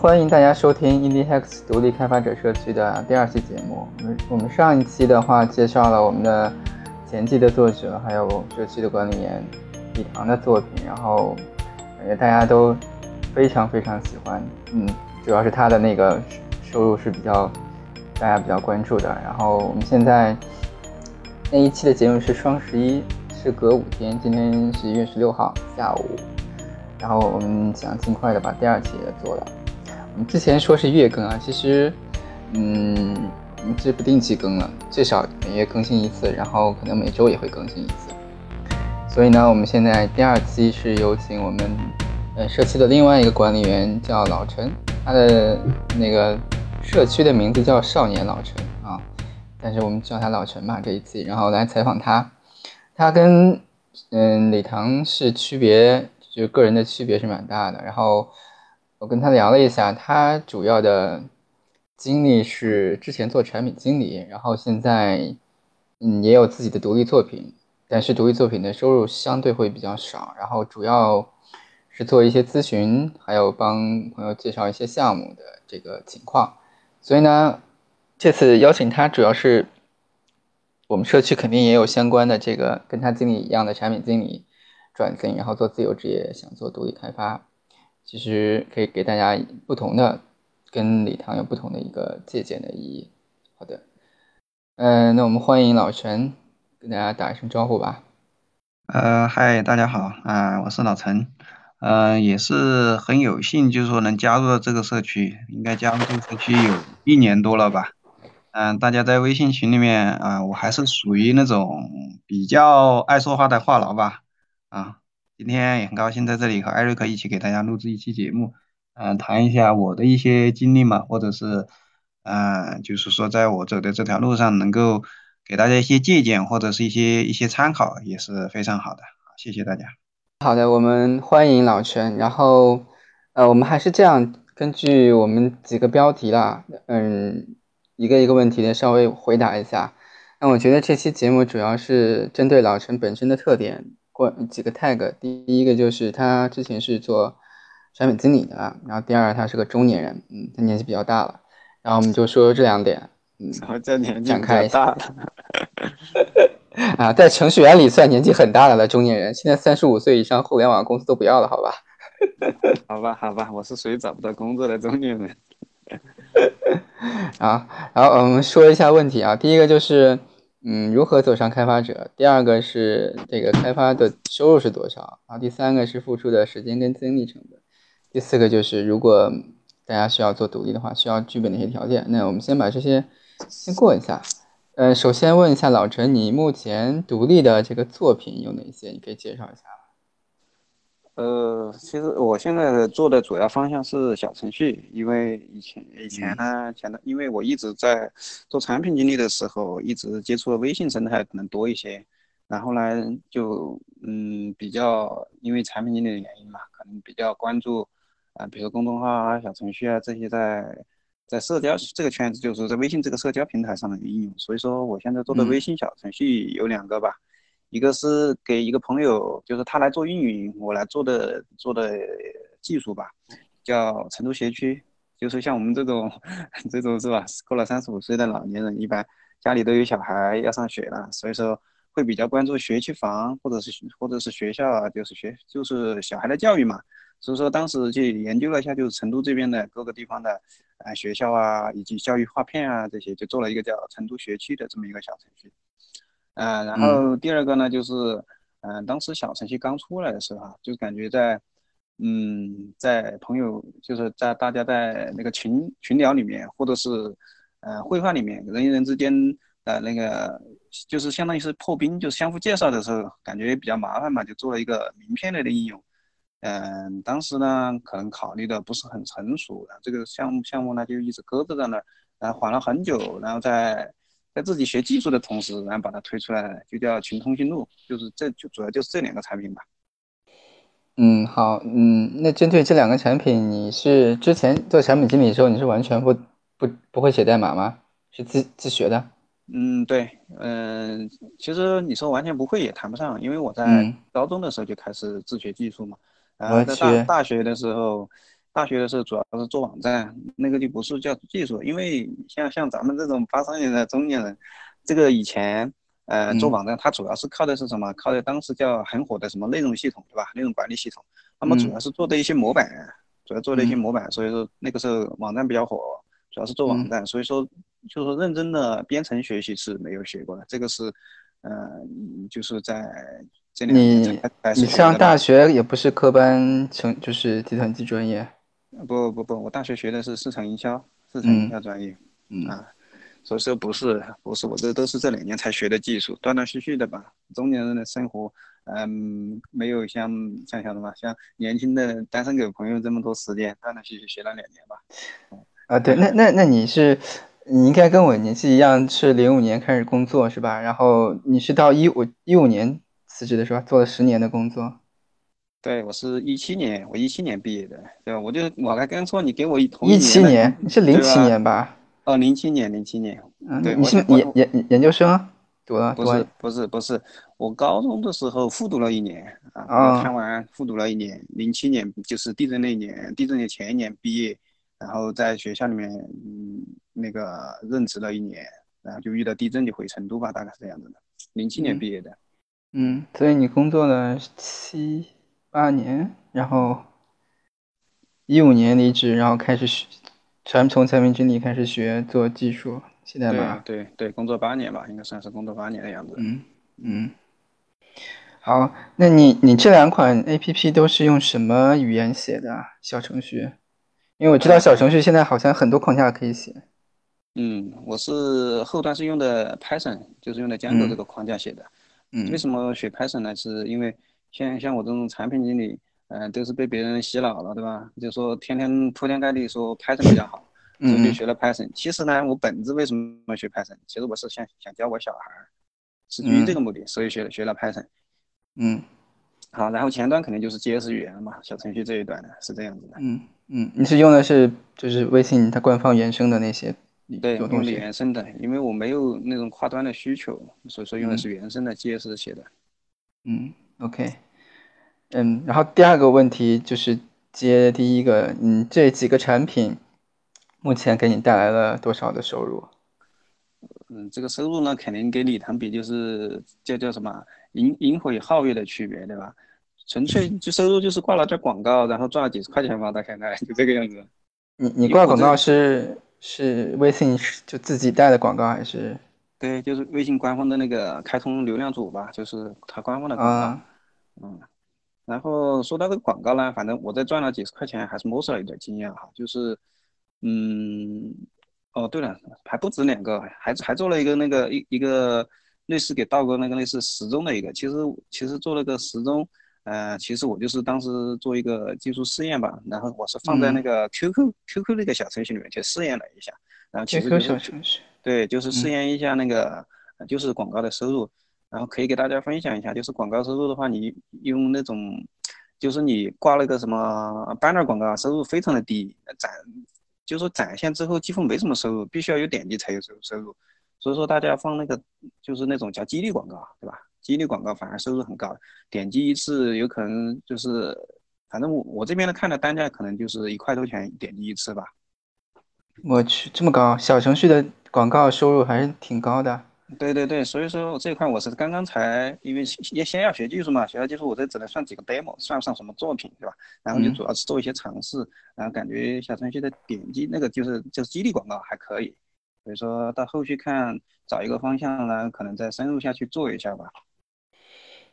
欢迎大家收听 IndieHacks 独立开发者社区的第二期节目。我们我们上一期的话介绍了我们的前期的作者，还有社区的管理员李唐的作品，然后感觉大家都非常非常喜欢。嗯，主要是他的那个收入是比较大家比较关注的。然后我们现在那一期的节目是双十一。是隔五天，今天十一月十六号下午，然后我们想尽快的把第二期也做了。我们之前说是月更啊，其实，嗯，这不定期更了，最少每月更新一次，然后可能每周也会更新一次。所以呢，我们现在第二期是有请我们呃社区的另外一个管理员叫老陈，他的那个社区的名字叫少年老陈啊，但是我们叫他老陈吧这一期，然后来采访他。他跟嗯李唐是区别，就个人的区别是蛮大的。然后我跟他聊了一下，他主要的经历是之前做产品经理，然后现在嗯也有自己的独立作品，但是独立作品的收入相对会比较少。然后主要是做一些咨询，还有帮朋友介绍一些项目的这个情况。所以呢，这次邀请他主要是。我们社区肯定也有相关的这个跟他经历一样的产品经理转型，然后做自由职业，想做独立开发，其实可以给大家不同的跟礼堂有不同的一个借鉴的意义。好的，嗯，那我们欢迎老陈跟大家打一声招呼吧。呃，嗨，大家好啊，我是老陈，呃，也是很有幸，就是说能加入到这个社区，应该加入这个社区有一年多了吧。嗯，大家在微信群里面啊，我还是属于那种比较爱说话的话痨吧。啊，今天也很高兴在这里和艾瑞克一起给大家录制一期节目，嗯，谈一下我的一些经历嘛，或者是，嗯，就是说在我走的这条路上能够给大家一些借鉴或者是一些一些参考，也是非常好的。谢谢大家。好的，我们欢迎老陈。然后，呃，我们还是这样，根据我们几个标题啦，嗯。一个一个问题的稍微回答一下。那我觉得这期节目主要是针对老陈本身的特点，过几个 tag。第一个就是他之前是做产品经理的，然后第二他是个中年人，嗯，他年纪比较大了。然后我们就说这两点，嗯，然后这年纪展开一下。啊，在程序员里算年纪很大的了中年人，现在三十五岁以上互联网公司都不要了，好吧？好吧，好吧，我是属于找不到工作的中年人。啊，然后我们说一下问题啊。第一个就是，嗯，如何走上开发者？第二个是这个开发的收入是多少？然后第三个是付出的时间跟精力成本。第四个就是，如果大家需要做独立的话，需要具备哪些条件？那我们先把这些先过一下。呃，首先问一下老陈，你目前独立的这个作品有哪些？你可以介绍一下。呃，其实我现在做的主要方向是小程序，因为以前以前呢，前的因为我一直在做产品经理的时候，一直接触的微信生态可能多一些，然后呢，就嗯比较因为产品经理的原因嘛，可能比较关注啊，比如公众号啊、小程序啊这些在在社交这个圈子，就是在微信这个社交平台上的应用，所以说我现在做的微信小程序有两个吧。一个是给一个朋友，就是他来做运营，我来做的做的技术吧，叫成都学区，就是像我们这种 这种是吧，过了三十五岁的老年人，一般家里都有小孩要上学了，所以说会比较关注学区房或者是或者是学校啊，就是学就是小孩的教育嘛，所以说当时就研究了一下，就是成都这边的各个地方的啊学校啊以及教育划片啊这些，就做了一个叫成都学区的这么一个小程序。嗯，然后第二个呢，就是，嗯，当时小程序刚出来的时候啊，就感觉在，嗯，在朋友，就是在大家在那个群群聊里面，或者是，呃，会话里面，人与人之间的那个，就是相当于是破冰，就是相互介绍的时候，感觉比较麻烦嘛，就做了一个名片类的应用。嗯，当时呢，可能考虑的不是很成熟，然后这个项目项目呢就一直搁置在那儿，然后缓了很久，然后在。在自己学技术的同时，然后把它推出来，就叫群通讯录，就是这就主要就是这两个产品吧。嗯，好，嗯，那针对这两个产品，你是之前做产品经理的时候，你是完全不不不会写代码吗？是自自学的？嗯，对，嗯，其实你说完全不会也谈不上，因为我在高中的时候就开始自学技术嘛，然后在大大学的时候大学的时候主要是做网站，那个就不是叫技术，因为像像咱们这种八三年的中年人，这个以前呃做网站，它主要是靠的是什么？靠的当时叫很火的什么内容系统，对吧？内容管理系统，那么主要是做的一些模板，主要做的一些模板，所以说那个时候网站比较火，主要是做网站，所以说就是说认真的编程学习是没有学过的，这个是呃就是在。你你上大学也不是科班成就是计算机专业，不不不，我大学学的是市场营销，市场营销专业，嗯啊，所以说不是不是，我这都是这两年才学的技术，断断续续的吧。中年人的生活，嗯，没有像像晓得吗？像年轻的单身狗朋友这么多时间，断断续续学了两年吧。啊，对，那那那你是你应该跟我年纪一样，是零五年开始工作是吧？然后你是到一五一五年。辞职的是吧做了十年的工作，对我是一七年，我一七年毕业的，对吧？我就我还刚说你给我一同一七年，你是零七年吧？哦，零七年，零七年，嗯，你是研研研究生读了？不是不是不是，我高中的时候复读了一年啊，看完复读了一年，零七年就是地震那一年，地震的前一年毕业，然后在学校里面嗯那个任职了一年，然后就遇到地震就回成都吧，大概是这样子的，零七年毕业的。嗯，所以你工作了七八年，然后一五年离职，然后开始学，全从产品经理开始学做技术现在吧。对对对，工作八年吧，应该算是工作八年的样子。嗯嗯。好，那你你这两款 A P P 都是用什么语言写的小程序？因为我知道小程序现在好像很多框架可以写。嗯，我是后端是用的 Python，就是用的 Django 这个框架写的。嗯为什么学 Python 呢？是因为像像我这种产品经理，嗯，都是被别人洗脑了，对吧？就说天天铺天盖地说 Python 比较好，所以就学了 Python。其实呢，我本质为什么学 Python？其实我是想想教我小孩，是基于这个目的，所以学了学了 Python。嗯，好，然后前端肯定就是 JS 语言了嘛，小程序这一端的是这样子的。嗯嗯，你是用的是就是微信它官方原生的那些。对，用的原生的，因为我没有那种跨端的需求，所以说用的是原生的 JS 写的。嗯，OK，嗯，然后第二个问题就是接第一个，嗯，这几个产品目前给你带来了多少的收入？嗯，这个收入呢，肯定跟礼堂比就是叫叫什么银银火皓月的区别，对吧？纯粹就收入就是挂了点广告，然后赚了几十块钱吧，到现在就这个样子。你你挂广告是？是微信就自己带的广告还是？对，就是微信官方的那个开通流量组吧，就是它官方的广告。嗯，然后说到这个广告呢，反正我在赚了几十块钱，还是摸索了一点经验哈。就是，嗯，哦对了，还不止两个，还还做了一个那个一一个类似给道哥那个类似时钟的一个，其实其实做了个时钟。呃，其实我就是当时做一个技术试验吧，然后我是放在那个 QQ QQ 那个小程序里面去试验了一下，然后其实就是对，就是试验一下那个就是广告的收入，然后可以给大家分享一下，就是广告收入的话，你用那种就是你挂了个什么 banner 广告，收入非常的低，展就是说展现之后几乎没什么收入，必须要有点击才有收收入，所以说大家放那个就是那种叫激励广告，对吧？激励广告反而收入很高，点击一次有可能就是，反正我我这边的看的单价可能就是一块多钱点击一次吧。我去，这么高，小程序的广告收入还是挺高的。对对对，所以说这一块我是刚刚才，因为先先要学技术嘛，学了技术我这只能算几个 demo，算不上什么作品，对吧？然后就主要是做一些尝试，然后感觉小程序的点击那个就是就是激励广告还可以，所以说到后续看找一个方向呢，可能再深入下去做一下吧。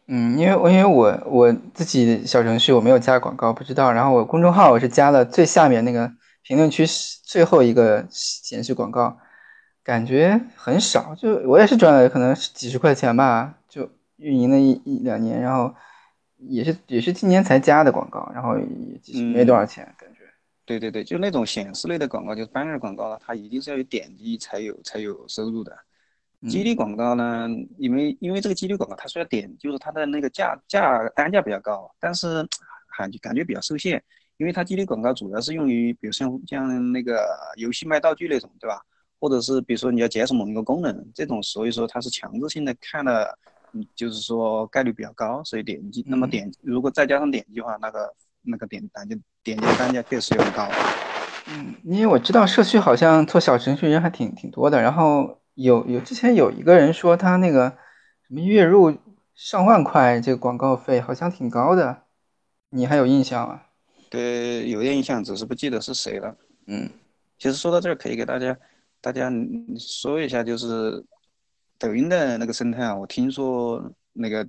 嗯，因为我因为我我自己小程序我没有加广告，不知道。然后我公众号我是加了最下面那个评论区最后一个显示广告，感觉很少。就我也是赚了可能几十块钱吧，就运营了一一两年，然后也是也是今年才加的广告，然后也没多少钱，感觉。对对对，就那种显示类的广告，就是 banner 广告了，它一定是要有点击才有才有收入的。激励广告呢？因为因为这个激励广告，它虽然点就是它的那个价价单价比较高，但是还感觉比较受限，因为它激励广告主要是用于，比如像像那个游戏卖道具那种，对吧？或者是比如说你要解锁某一个功能，这种所以说它是强制性的看了，嗯，就是说概率比较高，所以点击。那么点如果再加上点击的话，那个那个点单就点击单价确实有点高。嗯，因为我知道社区好像做小程序人还挺挺多的，然后有有之前有一个人说他那个什么月入上万块，这个广告费好像挺高的，你还有印象吗？对，有点印象，只是不记得是谁了。嗯，其实说到这儿，可以给大家大家说一下，就是抖音的那个生态啊，我听说那个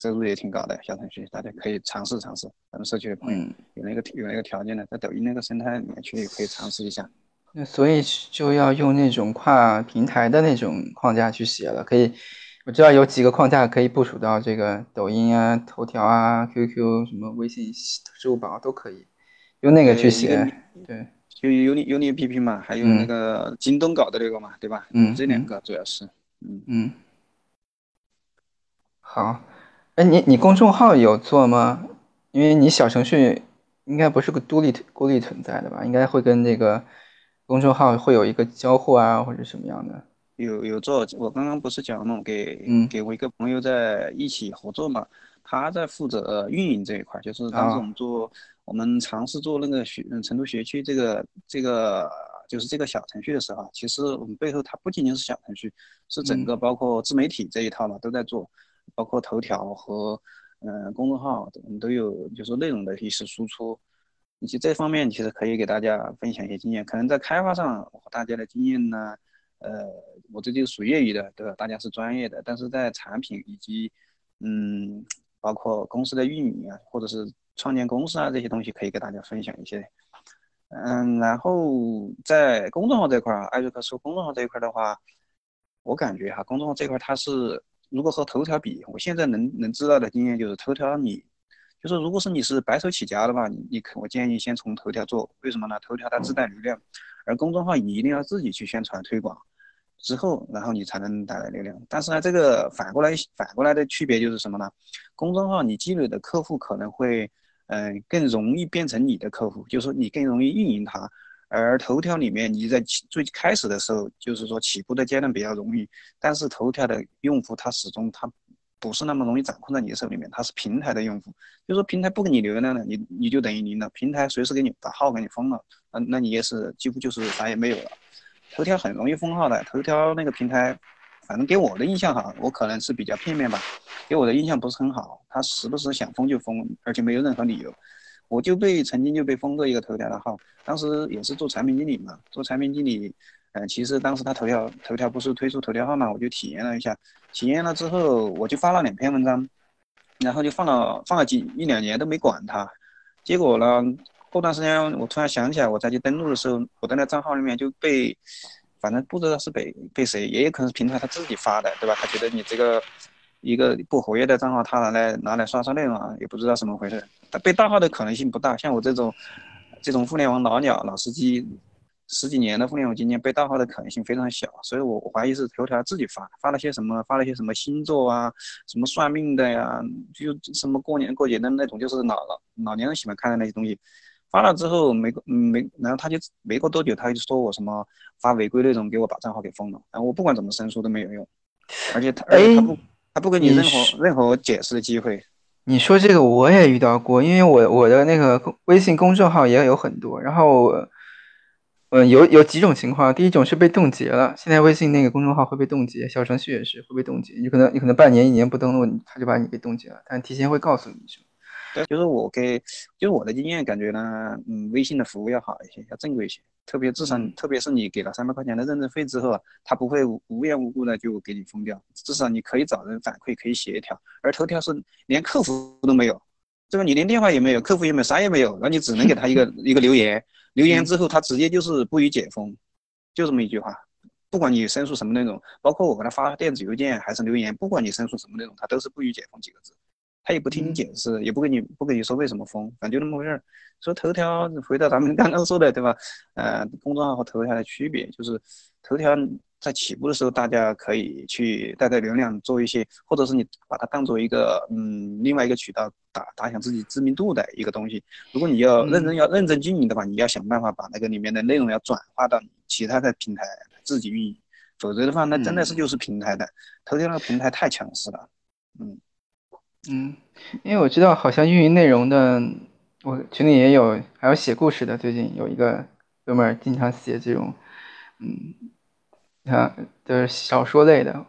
收入也挺高的，小程序大家可以尝试尝试。咱们社区的朋友嗯有那个有那个条件的，在抖音那个生态里面去可以尝试一下。那所以就要用那种跨平台的那种框架去写了，可以，我知道有几个框架可以部署到这个抖音啊、头条啊、QQ 什么微信、支付宝都可以，用那个去写。对，就有你有你 APP 嘛，还有嗯那个京东搞的那个嘛，对吧？嗯这两嗯个主要是，嗯，嗯，好，哎，你你公众号有做吗？因为你小程序应该不是个独立孤立存在的吧？应该会跟这个公众号会有一个交互啊，或者什么样的？有有做，我刚刚不是讲了吗？给嗯给我一个朋友在一起合作嘛，他在负责运营这一块，就是当时啊我们做，我们尝试做那个学嗯成都学区这个这个就是这个小程序的时候啊，其实我们背后它不仅仅是小程序，是整个包括自媒体这一套嘛都在做，包括头条和嗯、呃公众号，我们都有就是内容的一些输出。以及这方面其实可以给大家分享一些经验，可能在开发上我和大家的经验呢，呃，我这就是属业余的，对吧？大家是专业的，但是在产品以及嗯，包括公司的运营啊，或者是创建公司啊这些东西，可以给大家分享一些。嗯，然后在公众号这块儿，艾瑞克说公众号这一块的话，我感觉哈，公众号这块它是如果和头条比，我现在能能知道的经验就是头条你。就是如果是你是白手起家的话，你你可我建议先从头条做，为什么呢？头条它自带流量，而公众号你一定要自己去宣传推广，之后然后你才能带来流量。但是呢，这个反过来反过来的区别就是什么呢？公众号你积累的客户可能会，嗯、更容易变成你的客户，就是说你更容易运营它。而头条里面你在最开始的时候，就是说起步的阶段比较容易，但是头条的用户他始终他不是那么容易掌控在你手里面，他是平台的用户，就是说平台不给你流量了，你你就等于零了，平台随时给你把号给你封了，那那你也是几乎就是啥也没有了。头条很容易封号的，头条那个平台，反正给我的印象哈，我可能是比较片面吧，给我的印象不是很好，他时不时想封就封，而且没有任何理由。我就被曾经就被封过一个头条的号，当时也是做产品经理嘛，做产品经理，嗯、其实当时他头条头条不是推出头条号嘛，我就体验了一下，体验了之后我就发了两篇文章，然后就放了放了几一两年都没管它，结果呢，过段时间我突然想起来，我再去登录的时候，我的那账号里面就被，反正不知道是被被谁，也有可能是平台他自己发的，对吧？他觉得你这个一个不活跃的账号，他拿来拿来刷刷内容啊，也不知道怎么回事。他被盗号的可能性不大，像我这种这种互联网老鸟、老司机，十几年的互联网经验，被盗号的可能性非常小。所以我我怀疑是头条自己发，发了些什么，发了些什么星座啊，什么算命的呀，就什么过年过节的那种，就是老老老年人喜欢看的那些东西。发了之后没过没，然后他就没过多久，他就说我什么发违规内容，给我把账号给封了。然后我不管怎么申诉都没有用，而且他而且他不他不给你任何任何解释的机会。你说这个我也遇到过，因为我我的那个公微信公众号也有很多，然后，嗯，有有几种情况，第一种是被冻结了，现在微信那个公众号会被冻结，小程序也是会被冻结，你可能你可能半年一年不登录，他就把你给冻结了，但提前会告诉你是吧？对，就是我给，就是我的经验感觉呢，嗯，微信的服务要好一些，要正规一些。特别至少，嗯特别是你给了三百块钱的认证费之后啊，他不会无无缘无故的就给你封掉，至少你可以找人反馈，可以协调。而头条是连客服都没有，这个你连电话也没有，客服也没有，啥也没有，那你只能给他一个 一个留言，留言之后他直接就是不予解封，就这么一句话。不管你申诉什么内容，包括我给他发电子邮件还是留言，不管你申诉什么内容，他都是不予解封几个字。他也不听你解释，也不跟你不跟你说为什么封，反正就那么回事儿。说头条，回到咱们 刚刚说的，对吧？呃，公众号和头条的区别就是，头条在起步的时候，大家可以去带带流量，做一些，或者是你把它当做一个嗯另外一个渠道打打响自己知名度的一个东西。如果你要认真要认真经营的话，你要想办法把那个里面的内容要转化到其他的平台自己运营，否则的话，那真的是就是平台的。头条那个平台太强势了，嗯。嗯，因为我知道好像运营内容的我群里也有，还有写故事的。最近有一个哥们儿经常写这种，嗯，他就是小说类的，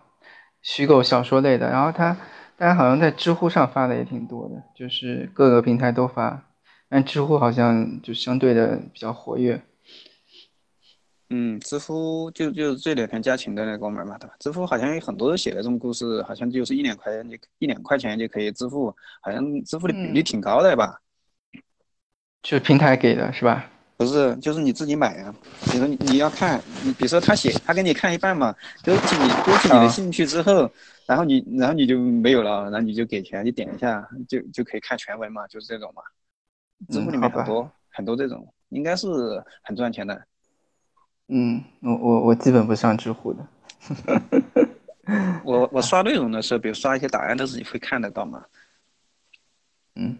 虚构小说类的。然后他，大家好像在知乎上发的也挺多的，就是各个平台都发，但知乎好像就相对的比较活跃。嗯，知乎就就这两天加群的那哥们儿嘛，对吧？知乎好像有很多写的这种故事，好像就是一两块钱就一两块钱就可以支付，好像支付的比例挺高的吧？就是平台给的是吧？不是，就是你自己买啊。比如说你你要看，你比如说他写，他给你看一半嘛，勾起你勾起你的兴趣之后，然后你然后你就没有了，然后你就给钱，你点一下就就可以看全文嘛，就是这种嘛。支付里面很多很多这种，应该是很赚钱的。嗯，我我我基本不上知乎的。我我刷内容的时候，比如刷一些答案，都是你会看得到吗？嗯，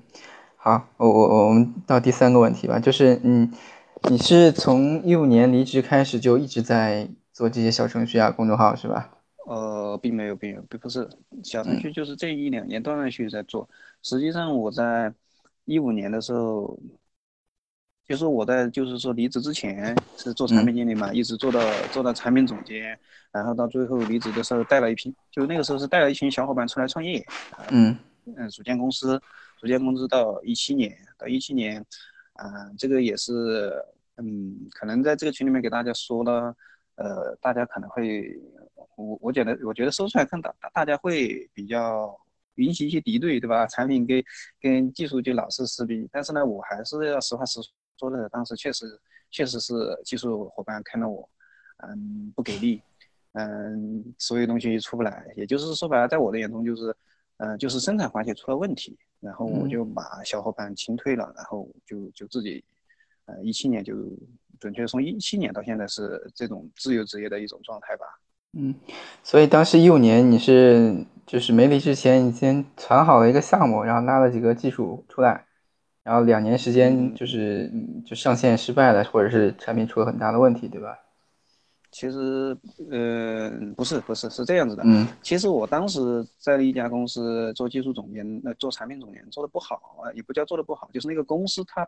好，我我我们到第三个问题吧，就是嗯，你是从一五年离职开始就一直在做这些小程序啊、公众号是吧？呃，并没有，并没有，并不是小程序，就是这一两年断断续续在做。实际上我在一五年的时候。就是我在，就是说离职之前是做产品经理嘛，一直做到做到产品总监，然后到最后离职的时候带了一批，就那个时候是带了一群小伙伴出来创业，嗯嗯，组建公司，组建公司到一七年，到一七年，啊，这个也是，嗯，可能在这个群里面给大家说了，呃，大家可能会，我我觉得我觉得说出来更大大家会比较引起一些敌对，对吧？产品跟跟技术就老是撕逼，但是呢，我还是要实话实说。说的当时确实确实是技术伙伴看到我，嗯，不给力，嗯，所有东西出不来，也就是说白了，在我的眼中就是，嗯，就是生产环节出了问题，然后我就把小伙伴清退了，然后就就自己，呃，一七年就准确从一七年到现在是这种自由职业的一种状态吧。嗯，所以当时一五年你是就是没离职前，你先传好了一个项目，然后拉了几个技术出来。然后两年时间就是就上线失败了，或者是产品出了很大的问题，对吧？其实，呃，不是，不是，是这样子的。嗯。其实我当时在一家公司做技术总监，那做产品总监做的不好啊，也不叫做的不好，就是那个公司他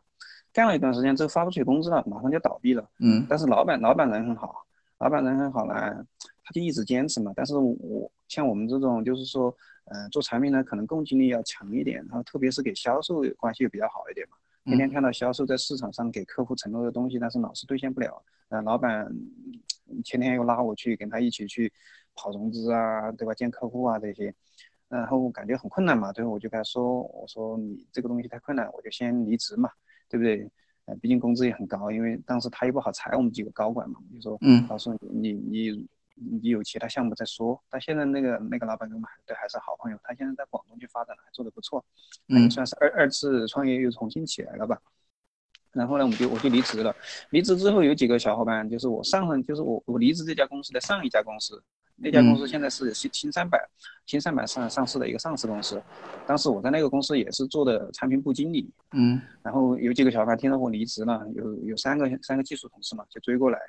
干了一段时间之后发不出去工资了，马上就倒闭了。嗯。但是老板老板人很好，老板人很好呢，他就一直坚持嘛。但是我像我们这种就是说。嗯，做产品呢，可能共情力要强一点，然后特别是给销售关系又比较好一点嘛。天天看到销售在市场上给客户承诺的东西，但是老是兑现不了。嗯，老板天天又拉我去跟他一起去跑融资啊，对吧？见客户啊这些，然后感觉很困难嘛。最后我就跟他说，我说你这个东西太困难，我就先离职嘛，对不对？呃，毕竟工资也很高，因为当时他又不好裁我们几个高管嘛，我就说，嗯，他说你你。你有其他项目再说，但现在那个那个老板跟我们还都还是好朋友，他现在在广东去发展了，还做得不错，那也算是二二次创业又重新起来了吧。然后呢，我们就我就离职了。离职之后有几个小伙伴，就是我上任，就是我我离职这家公司的上一家公司，那家公司现在是新新三板，新三板上上市的一个上市公司。当时我在那个公司也是做的产品部经理，嗯。然后有几个小伙伴听到我离职了，有有三个三个技术同事嘛，就追过来。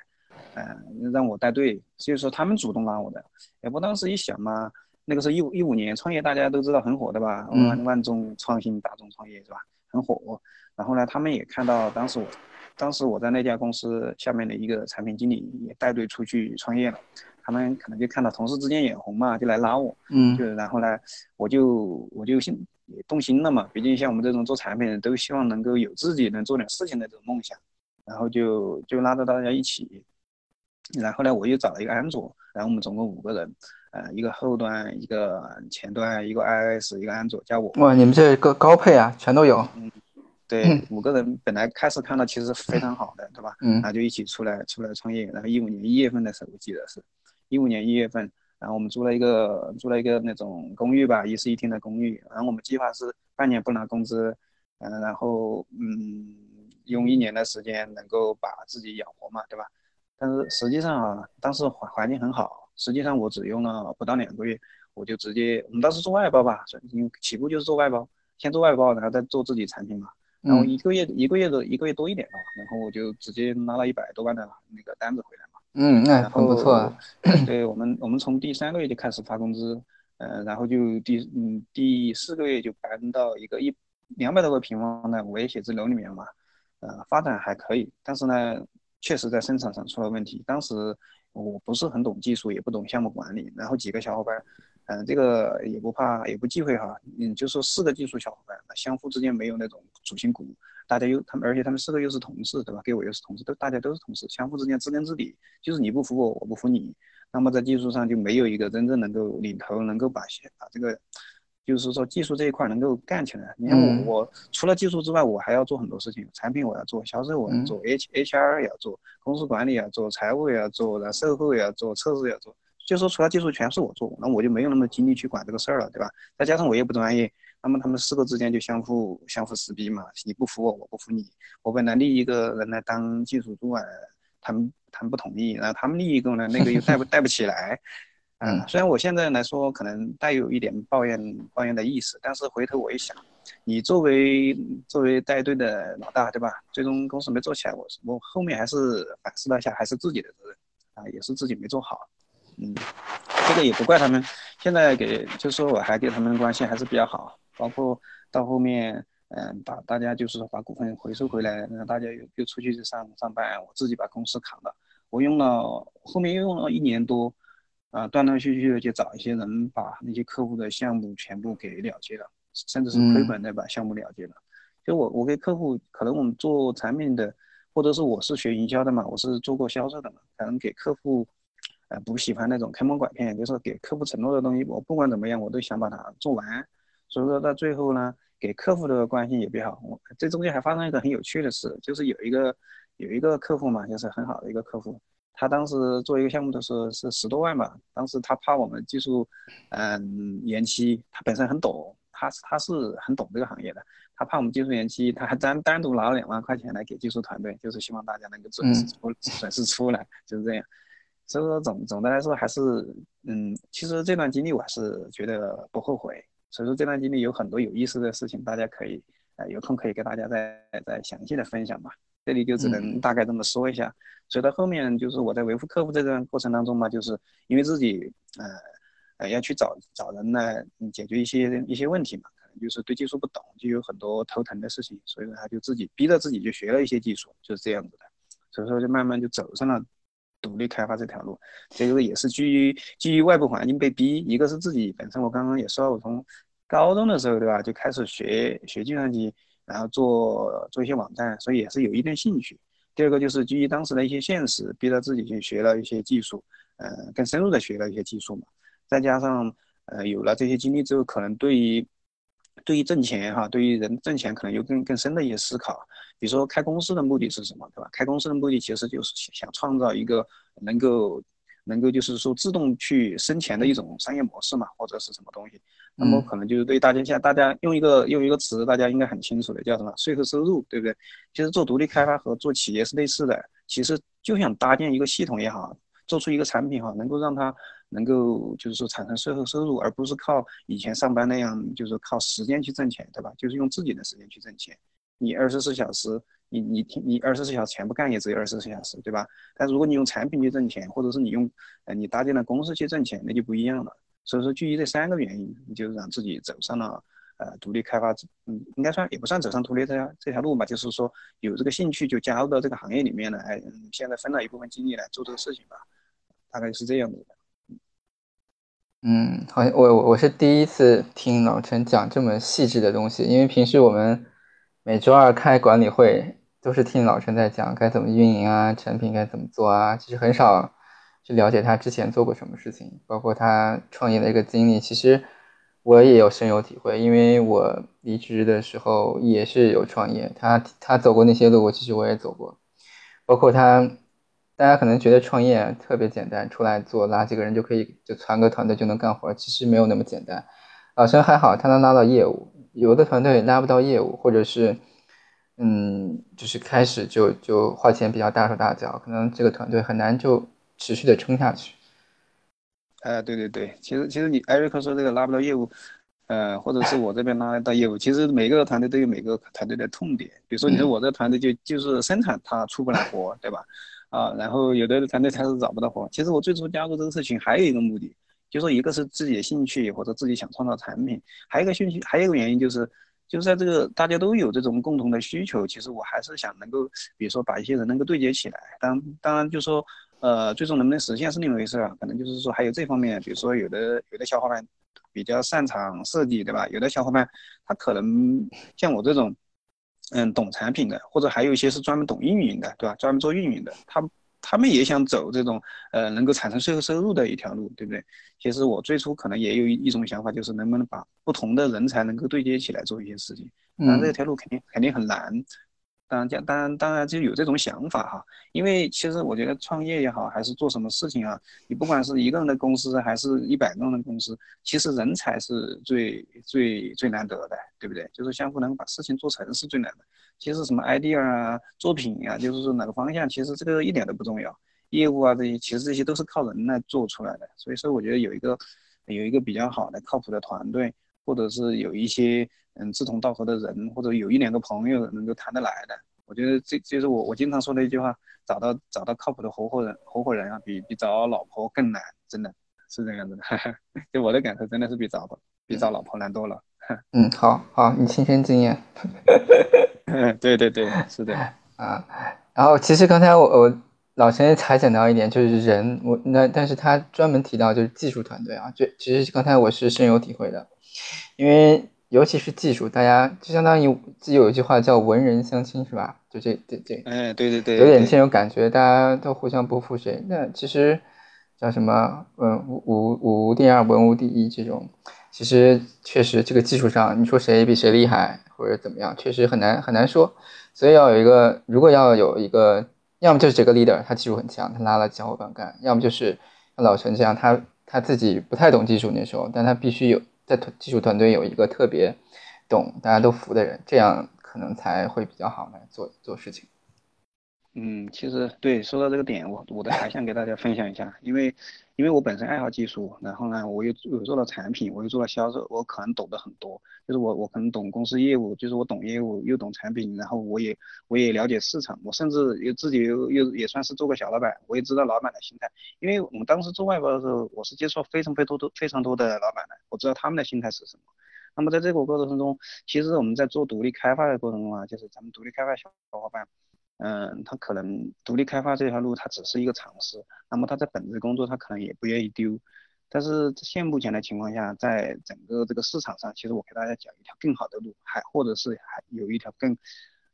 嗯，让我带队，所以说他们主动拉我的。也不当时一想嘛，那个时候一五一五年创业，大家都知道很火的吧？万万众创新，大众创业是吧？很火。然后呢，他们也看到当时我，当时我在那家公司下面的一个产品经理也带队出去创业了，他们可能就看到同事之间眼红嘛，就来拉我。嗯。就然后呢，我就我就心也动心了嘛，毕竟像我们这种做产品的，都希望能够有自己能做点事情的这种梦想，然后就就拉着大家一起。然后呢，我又找了一个安卓，然后我们总共五个人，呃，一个后端，一个前端，一个 iOS，一个安卓，加我。哇，你们这个高配啊，全都有。嗯，对，五个人本来开始看到其实非常好的，对吧？嗯。然后就一起出来出来创业，然后一五年一月份的时候，我记得是，一五年一月份，然后我们租了一个租了一个那种公寓吧，一室一厅的公寓，然后我们计划是半年不拿工资，嗯，然后嗯，用一年的时间能够把自己养活嘛，对吧？但是实际上啊，当时环环境很好，实际上我只用了不到两个月，我就直接，我们当时做外包吧，因为起步就是做外包，先做外包，然后再做自己产品嘛。然后一个月一个月的一个月多一点吧，然后我就直接拿了一百多万的那个单子回来嘛。嗯，那很不错。对我们，我们从第三个月就开始发工资，嗯，然后就第嗯第四个月就搬到一个一两百多个平方的五 A 写字楼里面嘛，呃，发展还可以，但是呢，确实在生产上出了问题。当时我不是很懂技术，也不懂项目管理，然后几个小伙伴，嗯，这个也不怕，也不忌讳哈，嗯，就说四个技术小伙伴，相互之间没有那种主心骨，大家又他们，而且他们四个又是同事，对吧？给我又是同事，都大家都是同事，相互之间知根知底，就是你不服我，我不服你。那么在技术上就没有一个真正能够领头，能够把把这个，就是说技术这一块能够干起来。你看我，我除了技术之外，我还要做很多事情，产品我要做，销售我要做，H H R 也要做，公司管理要做，财务也要做，然后售后也要做，测试也要做。就说除了技术全是我做，那我就没有那么精力去管这个事儿了，对吧？再加上我也不专业，那么他们四个之间就相互相互撕逼嘛，你不服我，我不服你。我本来另一个人来当技术主管。他们他们不同意，然后他们另一个呢，那个又带不 带不起来，嗯，虽然我现在来说可能带有一点抱怨抱怨的意思，但是回头我一想，你作为作为带队的老大，对吧？最终公司没做起来，我我后面还是反思了一下，还是自己的责任啊，也是自己没做好，嗯，这个也不怪他们。现在给就说我还跟他们关系还是比较好，包括到后面。嗯，把大家就是说把股份回收回来，然后大家又又出去上上班，我自己把公司扛了。我用了后面又用了一年多，啊，断断续续的去找一些人，把那些客户的项目全部给了结了，甚至是亏本的把项目了结了。就我我给客户，可能我们做产品的，或者是我是学营销的嘛，我是做过销售的嘛，可能给客户，呃，不喜欢那种坑蒙拐骗，就是给客户承诺的东西，我不管怎么样，我都想把它做完。所以说到最后呢。给客户的关系也比较好，我这中间还发生一个很有趣的事，就是有一个有一个客户嘛，就是很好的一个客户，他当时做一个项目的时候是十多万吧，当时他怕我们技术嗯延期，他本身很懂，他他是很懂这个行业的，他怕我们技术延期，他还单单独拿了两万块钱来给技术团队，就是希望大家能够准时出准时出来，就是这样。所以说总总的来说还是嗯，其实这段经历我还是觉得不后悔。所以说这段经历有很多有意思的事情，大家可以，呃，有空可以给大家再再详细的分享吧。这里就只能大概这么说一下。所以到后面就是我在维护客户这段过程当中嘛，就是因为自己，呃，呃，要去找找人来解决一些一些问题嘛，可能就是对技术不懂，就有很多头疼的事情，所以说他就自己逼着自己就学了一些技术，就是这样子的。所以说就慢慢就走上了独立开发这条路。这个也是基于基于外部环境被逼，一个是自己本身，我刚刚也说，我从高中的时候，对吧，就开始学学计算机，然后做做一些网站，所以也是有一定兴趣。第二个就是基于当时的一些现实，逼着自己去学了一些技术，呃，更深入的学了一些技术嘛。再加上呃有了这些经历之后，可能对于对于挣钱哈，对于人挣钱可能有更更深的一些思考。比如说开公司的目的是什么，对吧？开公司的目的其实就是想创造一个能够。能够就是说自动去生钱的一种商业模式嘛，或者是什么东西，那么可能就是对大家现在大家用一个用一个词，大家应该很清楚的，叫什么税后收入，对不对？其实做独立开发和做企业是类似的，其实就想搭建一个系统也好，做出一个产品哈，能够让它能够就是说产生税后收入，而不是靠以前上班那样，就是靠时间去挣钱，对吧？就是用自己的时间去挣钱，你二十四小时。你你听，你二十四小时全部干也只有二十四小时，对吧？但如果你用产品去挣钱，或者是你用呃你搭建的公司去挣钱，那就不一样了。所以说，基于这三个原因，你就让自己走上了呃独立开发，嗯，应该算也不算走上独立这条这条路吧，就是说有这个兴趣就加入到这个行业里面来，嗯，现在分了一部分精力来做这个事情吧，大概是这样子的。嗯，好像我我我是第一次听老陈讲这么细致的东西，因为平时我们每周二开管理会。都是听老陈在讲该怎么运营啊，产品该怎么做啊，其实很少去了解他之前做过什么事情，包括他创业的一个经历。其实我也有深有体会，因为我离职的时候也是有创业，他他走过那些路，其实我也走过。包括他，大家可能觉得创业特别简单，出来做拉几个人就可以，就攒个团队就能干活，其实没有那么简单。老陈还好，他能拉到业务，有的团队拉不到业务，或者是。嗯，就是开始就就花钱比较大手大脚，可能这个团队很难就持续的撑下去。呃，对对对，其实其实你艾瑞克说这个拉不到业务，呃，或者是我这边拉到业务，其实每个团队都有每个团队的痛点。比如说你说我这个团队就就是生产它出不来活，对吧？啊，然后有的团队它是找不到活。其实我最初加入这个社群还有一个目的，就说一个是自己的兴趣或者自己想创造产品，还有一个兴趣，还有一个原因就是。就是在这个大家都有这种共同的需求，其实我还是想能够，比如说把一些人能够对接起来。当当然就说，呃，最终能不能实现是另一回事啊，可能就是说还有这方面，比如说有的有的小伙伴比较擅长设计，对吧？有的小伙伴他可能像我这种，嗯，懂产品的，或者还有一些是专门懂运营的，对吧？专门做运营的，他。他们也想走这种呃能够产生税后收入的一条路，对不对？其实我最初可能也有一种想法，就是能不能把不同的人才能够对接起来做一些事情。当然这条路肯定肯定很难。当然，当然，当然就有这种想法哈。因为其实我觉得创业也好，还是做什么事情啊，你不管是一个人的公司，还是一百个人的公司，其实人才是最最最难得的，对不对？就是相互能把事情做成是最难的。其实什么 idea 啊、作品啊，就是说哪个方向，其实这个一点都不重要。业务啊这些，其实这些都是靠人来做出来的。所以说，我觉得有一个有一个比较好的、靠谱的团队，或者是有一些嗯志同道合的人，或者有一两个朋友能够谈得来的，我觉得这就是我我经常说的一句话：找到找到靠谱的合伙人，合伙人啊，比比找老婆更难，真的是这样子的。就我的感受，真的是比找比找老婆难多了。嗯，好好，你亲身经验。嗯，对对对，是的啊。然后其实刚才我我老陈才讲到一点，就是人，我那但是他专门提到就是技术团队啊，就其实刚才我是深有体会的，因为尤其是技术，大家就相当于就有一句话叫文人相亲是吧？就这这这，哎，对对对，有点这种感觉，大家都互相不负谁。那其实叫什么？嗯，武武武无第二，文无第一这种。其实确实，这个技术上，你说谁比谁厉害或者怎么样，确实很难很难说。所以要有一个，如果要有一个，要么就是这个 leader，他技术很强，他拉了小伙伴干；要么就是像老陈这样，他他自己不太懂技术那时候，但他必须有在团技术团队有一个特别懂、大家都服的人，这样可能才会比较好来做做事情。嗯，其实对，说到这个点，我我的还想给大家分享一下，因为因为我本身爱好技术，然后呢，我又又做了产品，我又做了销售，我可能懂得很多，就是我我可能懂公司业务，就是我懂业务又懂产品，然后我也我也了解市场，我甚至又自己又又也算是做个小老板，我也知道老板的心态，因为我们当时做外包的时候，我是接触非常非常多非常多的老板的，我知道他们的心态是什么。那么在这个过程中，其实我们在做独立开发的过程中啊，就是咱们独立开发小伙伴。嗯，他可能独立开发这条路，他只是一个尝试。那么他在本职工作，他可能也不愿意丢。但是现目前的情况下，在整个这个市场上，其实我给大家讲一条更好的路，还或者是还有一条更，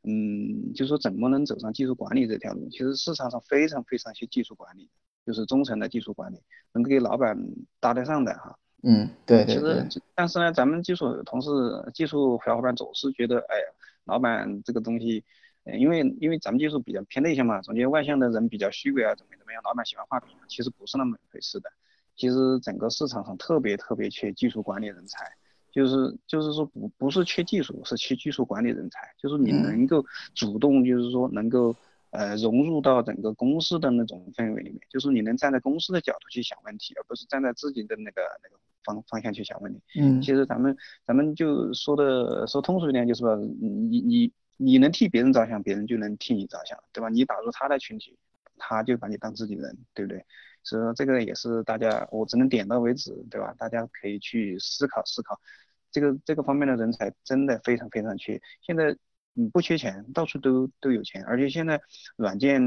嗯，就是说怎么能走上技术管理这条路？其实市场上非常非常缺技术管理，就是中层的技术管理，能给老板搭得上的哈。嗯，对对对。其实，但是呢，咱们技术同事、技术小伙伴总是觉得，哎呀，老板这个东西。嗯，因为因为咱们技术比较偏内向嘛，总觉得外向的人比较虚伪啊，怎么怎么样，老板喜欢画饼，其实不是那么回事的。其实整个市场上特别特别缺技术管理人才，就是就是说不不是缺技术，是缺技术管理人才，就是你能够主动，就是说能够呃融入到整个公司的那种氛围里面，就是你能站在公司的角度去想问题，而不是站在自己的那个那个方方向去想问题。嗯，其实咱们咱们就说的说通俗一点，就是说你你。你能替别人着想，别人就能替你着想，对吧？你打入他的群体，他就把你当自己人，对不对？所以说这个也是大家，我只能点到为止，对吧？大家可以去思考思考，这个这个方面的人才真的非常非常缺。现在嗯不缺钱，到处都都有钱，而且现在软件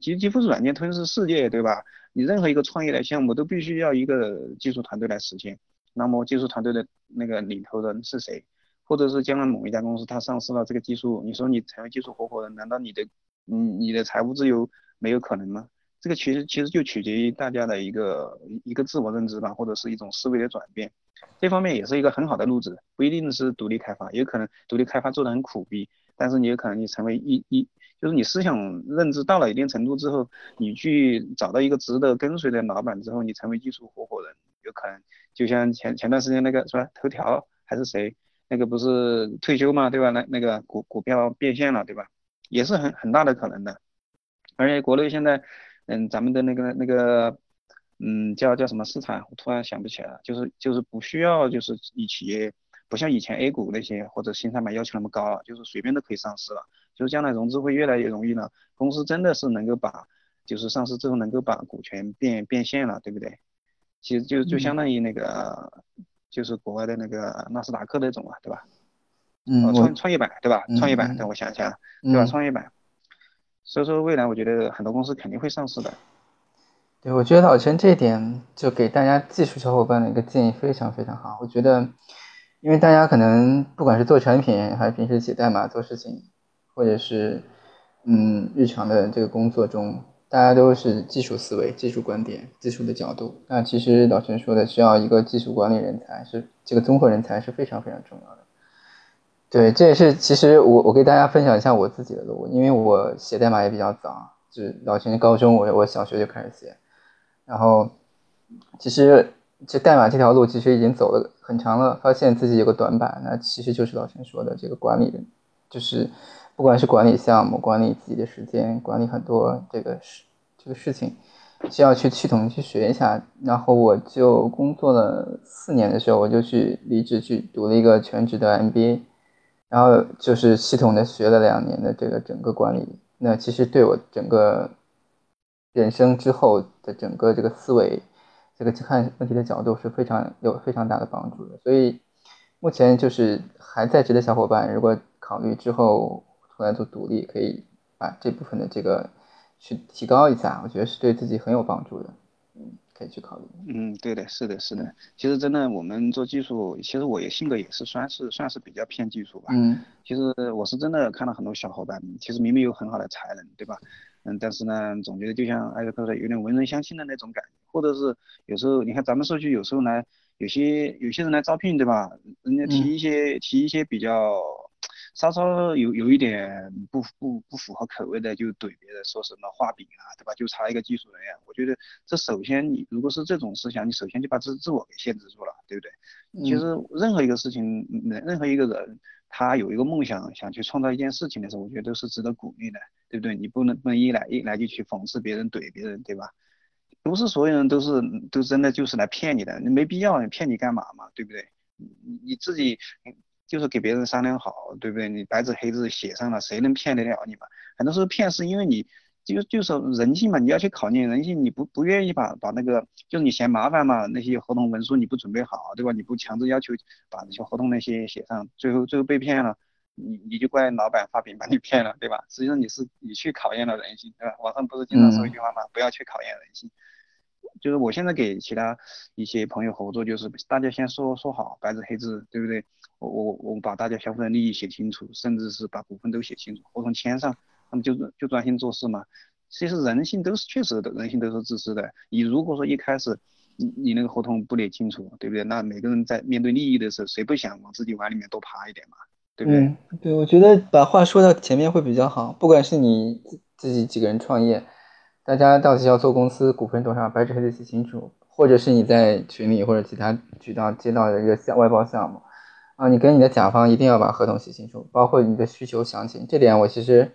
几几乎是软件吞噬世界，对吧？你任何一个创业的项目都必须要一个技术团队来实现，那么技术团队的那个领头人是谁？或者是将来某一家公司它上市了，这个技术，你说你成为技术合伙人，难道你的，嗯，你的财务自由没有可能吗？这个其实其实就取决于大家的一个一个自我认知吧，或者是一种思维的转变。这方面也是一个很好的路子，不一定是独立开发，也可能独立开发做的很苦逼，但是你有可能你成为一一，就是你思想认知到了一定程度之后，你去找到一个值得跟随的老板之后，你成为技术合伙人，有可能就像前前段时间那个是吧，头条还是谁？那个不是退休嘛，对吧？那那个股股票变现了，对吧？也是很很大的可能的。而且国内现在，嗯，咱们的那个那个，嗯，叫叫什么市场？我突然想不起来了。就是就是不需要，就是以企业不像以前 A 股那些或者新三板要求那么高了，就是随便都可以上市了。就是将来融资会越来越容易了，公司真的是能够把，就是上市之后能够把股权变变现了，对不对？其实就就相当于那个。就是国外的那个纳斯达克那种啊，对吧？嗯，创创业板对吧？创业板，嗯等我想一下，对吧？创业板。所以说未来我觉得很多公司肯定会上市的。对，我觉得老陈这一点就给大家技术小伙伴的一个建议非常非常好。我觉得，因为大家可能不管是做产品，还是平时写代码做事情，或者是嗯日常的这个工作中，大家都是技术思维、技术观点、技术的角度。那其实老陈说的，需要一个技术管理人才，是这个综合人才是非常非常重要的。对，这也是其实我我给大家分享一下我自己的路，因为我写代码也比较早，就是老陈高中我我小学就开始写。然后，其实这代码这条路其实已经走了很长了，发现自己有个短板，那其实就是老陈说的这个管理人，就是不管是管理项目、管理自己的时间、管理很多这个事这个事情，需要去系统去学一下。然后我就工作了四年的时候，我就去离职去读了一个全职的 MBA，然后就是系统的学了两年的这个整个管理。那其实对我整个。人生之后的整个这个思维，这个去看问题的角度是非常有非常大的帮助的。所以目前就是还在职的小伙伴，如果考虑之后出来做独立，可以把这部分的这个去提高一下，我觉得是对自己很有帮助的。嗯，可以去考虑。嗯，对的，是的，是的。其实真的，我们做技术，其实我也性格也是算是算是比较偏技术吧。嗯。其实我是真的看到很多小伙伴，其实明明有很好的才能，对吧？嗯，但是呢，总觉得就像艾瑞克说，有点文人相亲的那种感觉，或者是有时候你看咱们社区有时候来，有些有些人来招聘，对吧？人家提一些提一些比较稍稍有有一点不不不符合口味的，就怼别人说什么画饼啊，对吧？就差一个技术人员。我觉得这首先你如果是这种思想，你首先就把自自我给限制住了，对不对？其实任何一个事情，任何一个人。他有一个梦想，想去创造一件事情的时候，我觉得都是值得鼓励的，对不对？你不能不能一来一来就去讽刺别人、怼别人，对吧？不是所有人都是都真的就是来骗你的，你没必要，骗你干嘛嘛，对不对？你你自己就是给别人商量好，对不对？你白纸黑字写上了，谁能骗得了你嘛？很多时候骗是因为你。就就是人性嘛，你要去考验人性，你不不愿意把把那个，就是你嫌麻烦嘛，那些合同文书你不准备好，对吧？你不强制要求把那些合同那些写上，最后最后被骗了，你你就怪老板发饼把你骗了，对吧？实际上你是你去考验了人性，对吧？网上不是经常说一句话嘛？不要去考验人性。就是我现在给其他一些朋友合作，就是大家先说说好，白纸黑字，对不对？我我我把大家相互的利益写清楚，甚至是把股份都写清楚，合同签上。那么就就专心做事嘛。其实人性都是确实的，人性都是自私的。你如果说一开始你你那个合同不列清楚，对不对？那每个人在面对利益的时候，谁不想往自己碗里面多扒一点嘛？对不对？嗯，对，我觉得把话说到前面会比较好。不管是你自己几个人创业，大家到底要做公司，股份多少，白纸黑字写清楚；或者是你在群里或者其他渠道接到的一个项外包项目，啊，你跟你的甲方一定要把合同写清楚，包括你的需求详情。这点我其实。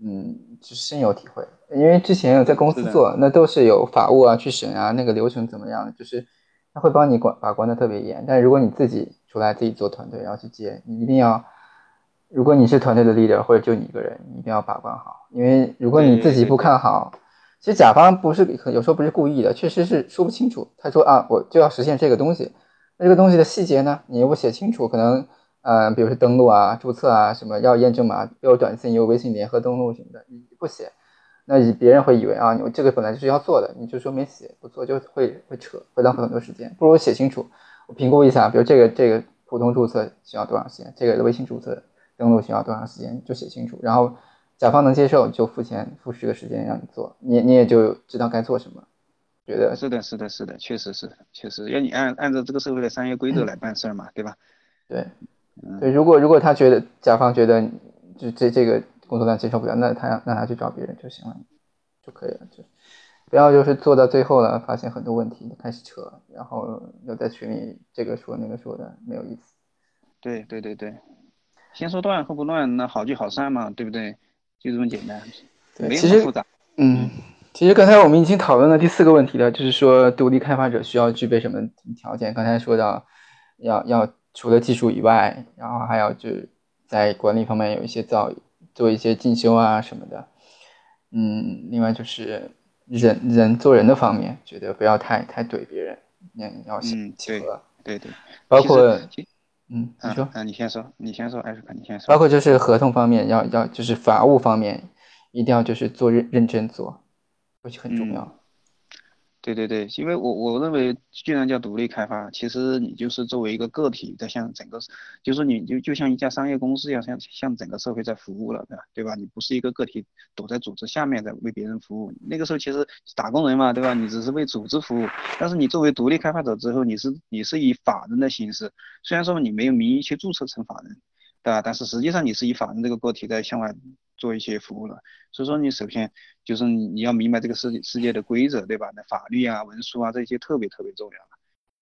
嗯，是深有体会，因为之前有在公司做，那都是有法务啊去审啊，那个流程怎么样，就是他会帮你管把关的特别严。但如果你自己出来自己做团队，然后去接，你一定要，如果你是团队的 leader 或者就你一个人，你一定要把关好，因为如果你自己不看好，其实甲方不是有时候不是故意的，确实是说不清楚。他说啊，我就要实现这个东西，那这个东西的细节呢，你又不写清楚，可能。嗯，比如说登录啊、注册啊，什么要验证码，要短信、又有微信联合登录什么的，你不写，那以别人会以为啊，你这个本来就是要做的，你就说没写，不做就会会扯，会浪费很多时间。不如写清楚，我评估一下，比如这个这个普通注册需要多长时间，这个微信注册登录需要多长时间，就写清楚。然后甲方能接受，就付钱付十个时间让你做，你你也就知道该做什么。觉得是的，是的，是的，确实是，确实要你按按照这个社会的商业规则来办事儿嘛，对吧？对。对，如果如果他觉得甲方觉得就这这个工作量接受不了，那他让让他去找别人就行了，就可以了，就不要就是做到最后了，发现很多问题开始扯，然后又在群里这个说那个说的，没有意思。对对对对，先说断后不乱，那好聚好散嘛，对不对？就这么简单，没那么复杂。嗯，其实刚才我们已经讨论了第四个问题了，就是说独立开发者需要具备什么条件？刚才说到要要。除了技术以外，然后还要就是在管理方面有一些造诣做一些进修啊什么的，嗯，另外就是人人做人的方面，觉得不要太太怼别人，那要嗯，对和，对对，包括嗯，你说，啊，你先说，你先说，艾瑞克，你先说。包括就是合同方面，要要就是法务方面，一定要就是做认认真做，而且很重要。对对对，因为我我认为，既然叫独立开发，其实你就是作为一个个体在向整个，就是你就就像一家商业公司一样，向向整个社会在服务了，对吧？对吧？你不是一个个体躲在组织下面在为别人服务，那个时候其实打工人嘛，对吧？你只是为组织服务，但是你作为独立开发者之后，你是你是以法人的形式，虽然说你没有名义去注册成法人，对吧？但是实际上你是以法人这个个体在向外。做一些服务的，所以说你首先就是你你要明白这个世界世界的规则，对吧？那法律啊、文书啊这些特别特别重要。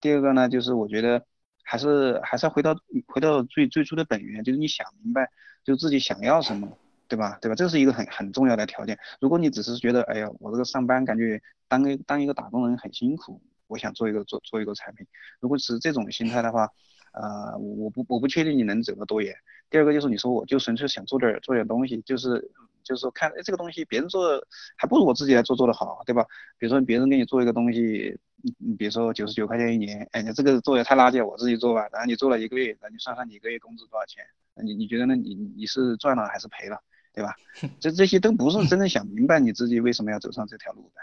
第二个呢，就是我觉得还是还是要回到回到最最初的本源，就是你想明白，就自己想要什么，对吧？对吧？这是一个很很重要的条件。如果你只是觉得，哎呀，我这个上班感觉当个当一个打工人很辛苦，我想做一个做做一个产品，如果是这种心态的话，呃，我不我不确定你能走得多远。第二个就是你说我就纯粹想做点做点东西，就是就是说看哎这个东西别人做还不如我自己来做做的好，对吧？比如说别人给你做一个东西，你比如说九十九块钱一年，哎你这个做的太垃圾，我自己做吧。然后你做了一个月，那你算算你一个月工资多少钱？你你觉得呢？你你是赚了还是赔了，对吧？这这些都不是真正想明白你自己为什么要走上这条路的，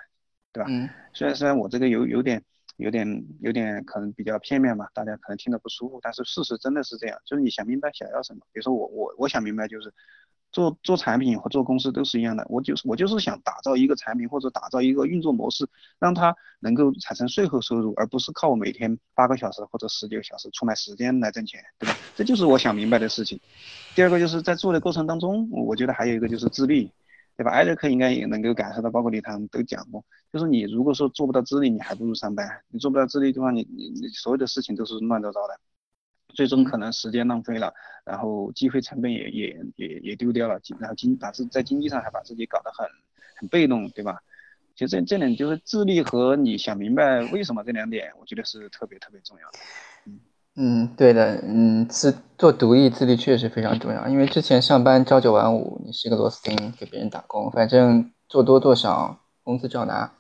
对吧？虽然虽然我这个有有点。有点有点可能比较片面嘛，大家可能听得不舒服，但是事实真的是这样，就是你想明白想要什么。比如说我我我想明白就是做做产品和做公司都是一样的，我就是我就是想打造一个产品或者打造一个运作模式，让它能够产生税后收入，而不是靠我每天八个小时或者十几个小时出卖时间来挣钱，对吧？这就是我想明白的事情。第二个就是在做的过程当中，我觉得还有一个就是自律。对吧？艾瑞克应该也能够感受到，包括李唐都讲过，就是你如果说做不到自律，你还不如上班。你做不到自律的话，你你你所有的事情都是乱糟糟的，最终可能时间浪费了，然后机会成本也也也也丢掉了，然后经把是在经济上还把自己搞得很很被动，对吧？其实这这点就是自律和你想明白为什么这两点，我觉得是特别特别重要的。嗯，嗯对的，嗯，自做独立自律确实非常重要。因为之前上班朝九晚五，你是一个螺丝钉，给别人打工，反正做多做少工资照拿，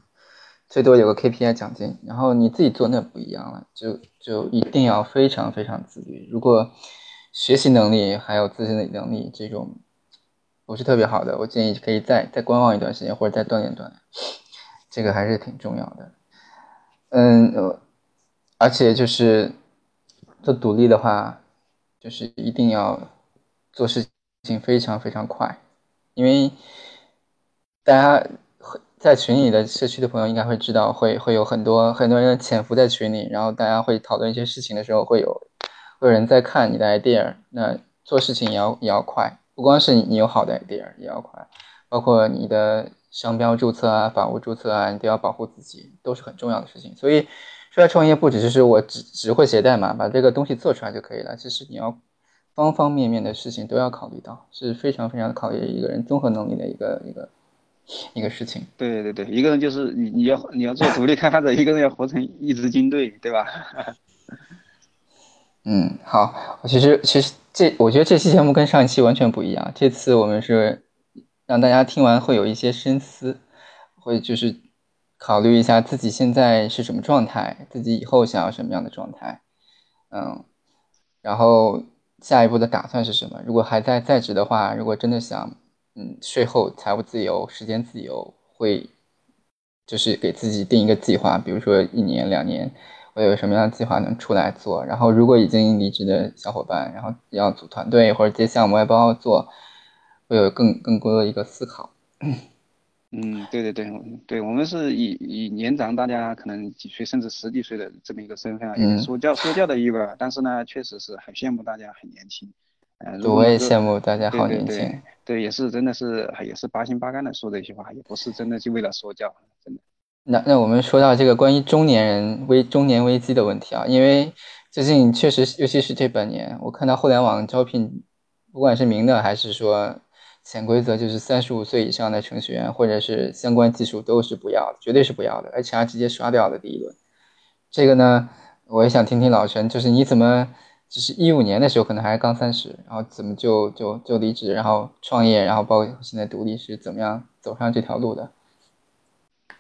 最多有个 KPI 奖金。然后你自己做那不一样了，就就一定要非常非常自律。如果学习能力还有自身的能力这种不是特别好的，我建议可以再再观望一段时间，或者再锻炼锻炼，这个还是挺重要的。嗯，而且就是。做独立的话，就是一定要做事情非常非常快，因为大家会在群里的社区的朋友应该会知道，会会有很多很多人潜伏在群里，然后大家会讨论一些事情的时候，会有会有人在看你的 idea。那做事情也要也要快，不光是你有好的 idea 也要快，包括你的商标注册啊、法务注册啊，你都要保护自己，都是很重要的事情。所以。出来创业不只是说我只只会写代码，把这个东西做出来就可以了。其实你要方方面面的事情都要考虑到，是非常非常考验一个人综合能力的一个一个一个事情。对对对，一个人就是你你要你要做独立开发者，一个人要活成一支军队，对吧？嗯，好，其实其实这我觉得这期节目跟上一期完全不一样。这次我们是让大家听完会有一些深思，会就是。考虑一下自己现在是什么状态，自己以后想要什么样的状态，嗯，然后下一步的打算是什么？如果还在在职的话，如果真的想，嗯，税后财务自由、时间自由，会就是给自己定一个计划，比如说一年、两年，我有什么样的计划能出来做。然后，如果已经离职的小伙伴，然后要组团队或者接项目外包做，会有更更多的一个思考。嗯，对对对，对我们是以以年长大家可能几岁甚至十几岁的这么一个身份啊，有点说教说教的意味儿，但是呢，确实是很羡慕大家很年轻，嗯，我也羡慕大家好年轻，对，也是真的是也是八心八肝的说这些话，也不是真的就为了说教，真的。那那我们说到这个关于中年人危中年危机的问题啊，因为最近确实，尤其是这半年，我看到互联网招聘，不管是明的还是说。潜规则就是三十五岁以上的程序员或者是相关技术都是不要的，绝对是不要的，HR 直接刷掉的第一轮。这个呢，我也想听听老陈，就是你怎么，就是一五年的时候可能还刚三十，然后怎么就就就离职，然后创业，然后包括现在独立是怎么样走上这条路的？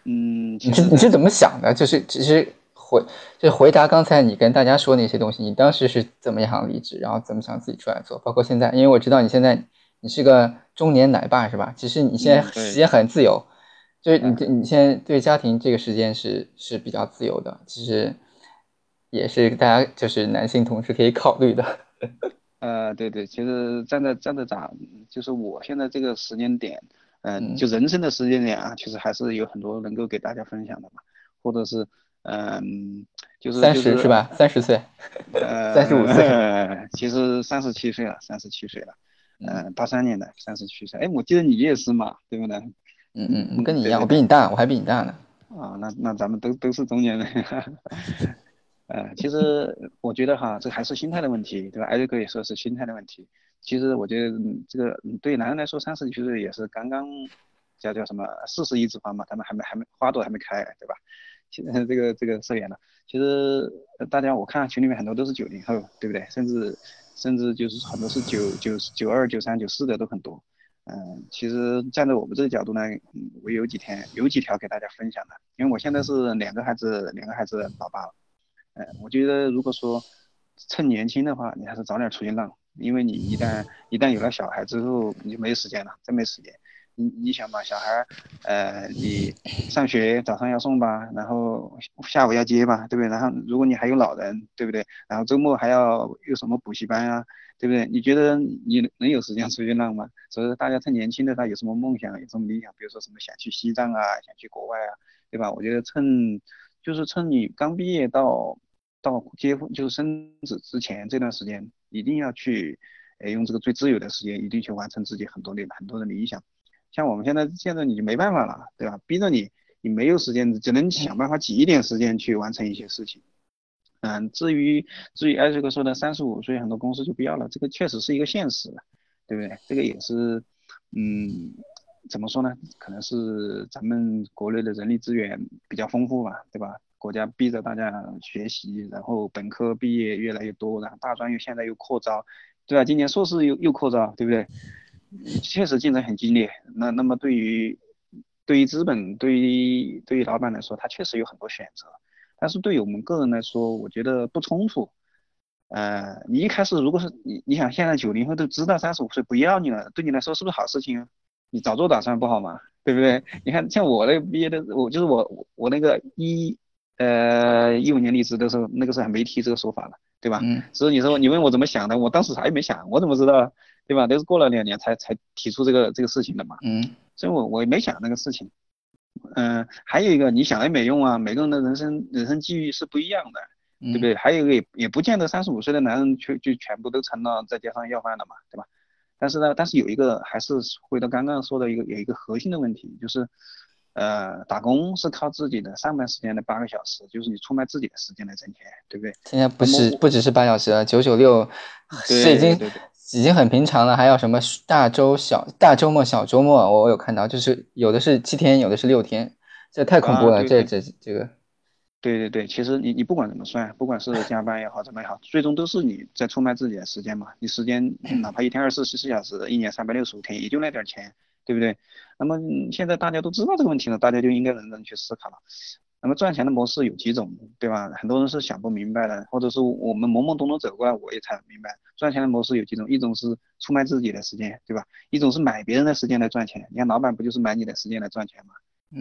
嗯，你是你是怎么想的？就是只是。回就回答刚才你跟大家说那些东西，你当时是怎么样离职，然后怎么想自己出来做，包括现在，因为我知道你现在你是个中年奶爸是吧？其实你现在时间很自由，就是你你现在对家庭这个时间是是比较自由的，其实也是大家就是男性同事可以考虑的。呃，对对，其实站在站在咋，就是我现在这个时间点，嗯，就人生的时间点啊，其实还是有很多能够给大家分享的嘛，或者是，嗯，就是三十是吧？三十岁，呃，三十五岁，其实三十七岁了，三十七岁了，嗯，八三年的，三十七岁，哎，我记得你也是嘛，对不对？嗯嗯，我跟你一样，我比你大，我还比你大呢。啊，那那咱们都都是中年人。呃，其实我觉得哈，这还是心态的问题，对吧？艾瑞克也说是心态的问题。其实我觉得这个对男人来说，三十几岁也是刚刚叫叫什么四十一枝花嘛，他们还没还没花朵还没开，对吧？现在这个这个说远了。其实大家我看群里面很多都是九零后，对不对？甚至甚至就是很多是九九九二、九三、九四的都很多。嗯，其实站在我们这个角度呢，我有几天有几条给大家分享的，因为我现在是两个孩子，两个孩子老爸了。嗯，我觉得如果说趁年轻的话，你还是早点出去浪，因为你一旦一旦有了小孩之后，你就没时间了，真没时间。你你想吧，小孩，呃，你上学早上要送吧，然后下午要接吧，对不对？然后如果你还有老人，对不对？然后周末还要有什么补习班啊，对不对？你觉得你能有时间出去浪吗？所以说大家趁年轻的他有什么梦想，有什么理想，比如说什么想去西藏啊，想去国外啊，对吧？我觉得趁就是趁你刚毕业到到结婚就是生子之前这段时间，一定要去，呃，用这个最自由的时间，一定去完成自己很多的很多的理想。像我们现在现在你就没办法了，对吧？逼着你，你没有时间，只能想办法挤一点时间去完成一些事情。嗯，至于至于艾瑞克说的三十五岁很多公司就不要了，这个确实是一个现实，对不对？这个也是，嗯，怎么说呢？可能是咱们国内的人力资源比较丰富吧，对吧？国家逼着大家学习，然后本科毕业越来越多，然后大专又现在又扩招，对吧？今年硕士又又扩招，对不对？确实竞争很激烈，那那么对于对于资本，对于对于老板来说，他确实有很多选择，但是对于我们个人来说，我觉得不冲突。呃，你一开始如果是你，你想现在九零后都知道三十五岁不要你了，对你来说是不是好事情啊？你早做打算不好吗？对不对？你看像我那毕业的，我就是我我那个一呃一五年离职的时候，那个时候还没提这个说法了，对吧？嗯。所以你说你问我怎么想的，我当时啥也没想，我怎么知道？对吧？都是过了两年才才提出这个这个事情的嘛。嗯。所以我我也没想那个事情。嗯，还有一个你想也没用啊，每个人的人生人生际遇是不一样的，对不对？还有一个也也不见得三十五岁的男人就就全部都成了在街上要饭的嘛，对吧？但是呢，但是有一个还是回到刚刚说的一个有一个核心的问题，就是，呃，打工是靠自己的上班时间的八个小时，就是你出卖自己的时间来挣钱，对不对？现在不是不只是八小时了，九九六是已经。已经很平常了，还有什么大周小大周末小周末？我有看到，就是有的是七天，有的是六天，这太恐怖了。这这这个，对对对，其实你你不管怎么算，不管是加班也好，怎么也好，最终都是你在出卖自己的时间嘛。你时间哪怕一天二十四小时，一年三百六十五天，也就那点钱，对不对？那么现在大家都知道这个问题了，大家就应该认真去思考了。那么赚钱的模式有几种，对吧？很多人是想不明白的，或者是我们懵懵懂懂走过来，我也才明白，赚钱的模式有几种，一种是出卖自己的时间，对吧？一种是买别人的时间来赚钱，你看老板不就是买你的时间来赚钱吗？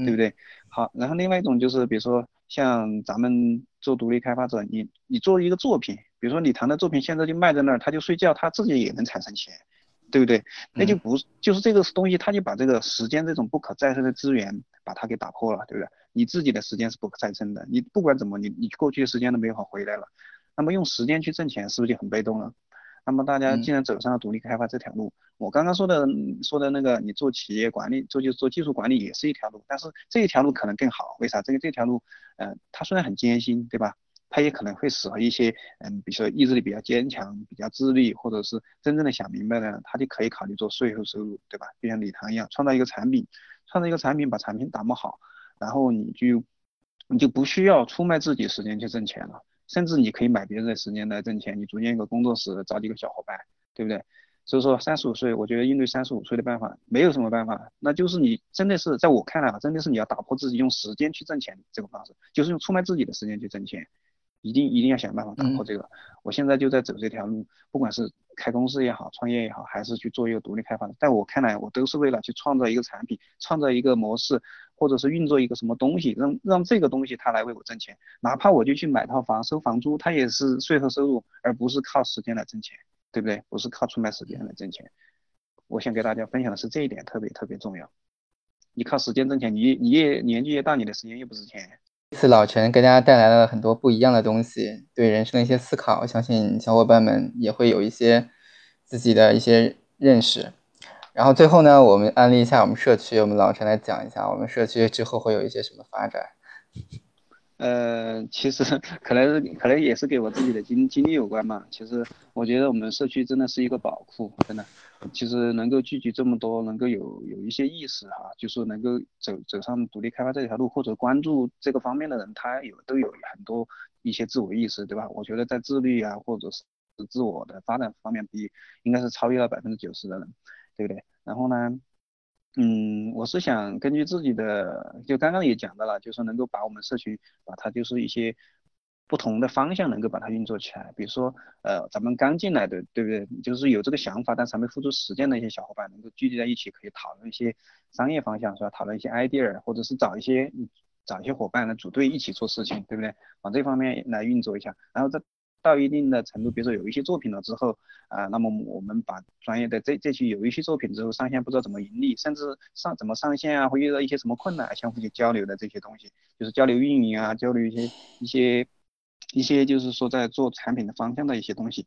对不对？好，然后另外一种就是，比如说像咱们做独立开发者，你你做一个作品，比如说你谈的作品现在就卖在那儿，他就睡觉，他自己也能产生钱。对不对？那就不就是这个东西，他就把这个时间这种不可再生的资源，把它给打破了，对不对？你自己的时间是不可再生的，你不管怎么，你你过去的时间都没有法回来了。那么用时间去挣钱，是不是就很被动了？那么大家既然走上了独立开发这条路，我刚刚说的说的那个，你做企业管理，做就做技术管理也是一条路，但是这一条路可能更好，为啥？这个这条路，呃，它虽然很艰辛，对吧？他也可能会适合一些，嗯，比如说意志力比较坚强、比较自律，或者是真正的想明白的，他就可以考虑做税后收入，对吧？就像李唐一样，创造一个产品，创造一个产品，把产品打磨好，然后你就你就不需要出卖自己时间去挣钱了，甚至你可以买别人的时间来挣钱，你组建一个工作室，找几个小伙伴，对不对？所以说三十五岁，我觉得应对三十五岁的办法没有什么办法，那就是你真的是在我看来啊，真的是你要打破自己用时间去挣钱这个方式，就是用出卖自己的时间去挣钱，一定一定要想办法打破这个。我现在就在走这条路，不管是开公司也好，创业也好，还是去做一个独立开发的，在我看来，我都是为了去创造一个产品，创造一个模式，或者是运作一个什么东西，让让这个东西它来为我挣钱，哪怕我就去买套房收房租，它也是税后收入，而不是靠时间来挣钱。对不对？不是靠出卖时间来挣钱。我想给大家分享的是这一点，特别特别重要。你靠时间挣钱，你你越年纪越大，你的时间越不值钱。这次老陈给大家带来了很多不一样的东西，对人生的一些思考，相信小伙伴们也会有一些自己的一些认识。然后最后呢，我们安利一下我们社区，我们老陈来讲一下我们社区之后会有一些什么发展。呃，其实 可能可能也是跟我自己的经经历有关嘛。其实我觉得我们社区真的是一个宝库，真的。其实能够聚集这么多，能够有有一些意识哈，就是能够走走上独立开发这条路，或者关注这个方面的人，他有都有很多一些自我意识，对吧？我觉得在自律啊，或者是自我的发展方面，比应该是超越了百分之九十的人，对不对？然后呢？嗯，我是想根据自己的，就刚刚也讲到了，就是能够把我们社区，把它就是一些不同的方向能够把它运作起来。比如说，呃，咱们刚进来的，对不对？就是有这个想法，但是还没付出实践的一些小伙伴，能够聚集在一起，可以讨论一些商业方向，是吧？讨论一些 idea，或者是找一些找一些伙伴来组队一起做事情，对不对？往这方面来运作一下，然后再。到一定的程度，比如说有一些作品了之后，啊，那么我们把专业的这这期有一些作品之后上线，不知道怎么盈利，甚至上怎么上线啊，会遇到一些什么困难，相互去交流的这些东西，就是交流运营啊，交流一些一些一些就是说在做产品的方向的一些东西。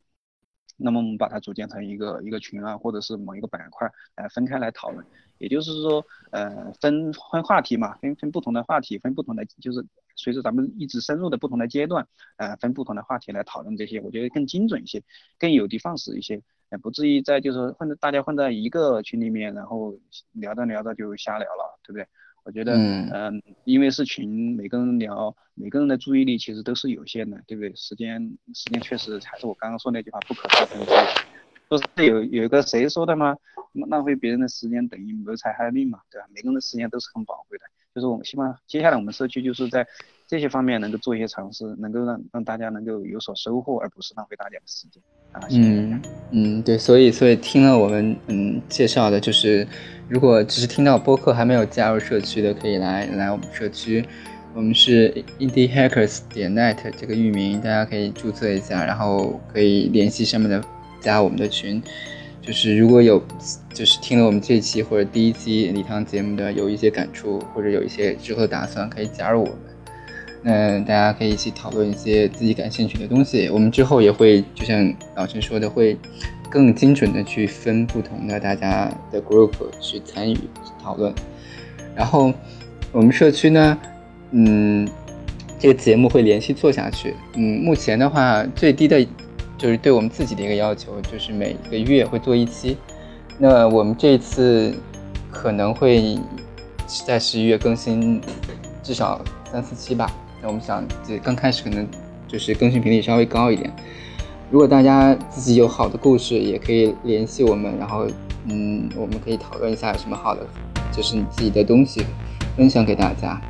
那么我们把它组建成一个一个群啊，或者是某一个板块来分开来讨论，也就是说，呃，分分话题嘛，分分不同的话题，分不同的就是。随着咱们一直深入的不同的阶段，呃，分不同的话题来讨论这些，我觉得更精准一些，更有的放矢一些，呃，不至于在就是混在大家混在一个群里面，然后聊着聊着就瞎聊了，对不对？我觉得，嗯，因为是群，每个人聊，每个人的注意力其实都是有限的，对不对？时间时间确实还是我刚刚说那句话，不可靠。不是有有一个谁说的吗？浪费别人的时间等于谋财害命嘛，对吧？每个人的时间都是很宝贵的。就是我们希望接下来我们社区就是在这些方面能够做一些尝试，能够让让大家能够有所收获，而不是浪费大家的时间啊。嗯嗯，对，所以所以听了我们嗯介绍的，就是如果只是听到播客还没有加入社区的，可以来来我们社区，我们是 indie hackers 点 net 这个域名，大家可以注册一下，然后可以联系上面的加我们的群。就是如果有，就是听了我们这期或者第一期礼堂节目的，有一些感触或者有一些之后的打算，可以加入我们。那大家可以一起讨论一些自己感兴趣的东西。我们之后也会，就像老陈说的，会更精准的去分不同的大家的 group 去参与讨论。然后我们社区呢，嗯，这个节目会连续做下去。嗯，目前的话最低的。就是对我们自己的一个要求，就是每个月会做一期。那我们这次可能会在十一月更新至少三四期吧。那我们想，这刚开始可能就是更新频率稍微高一点。如果大家自己有好的故事，也可以联系我们，然后嗯，我们可以讨论一下有什么好的，就是你自己的东西分享给大家。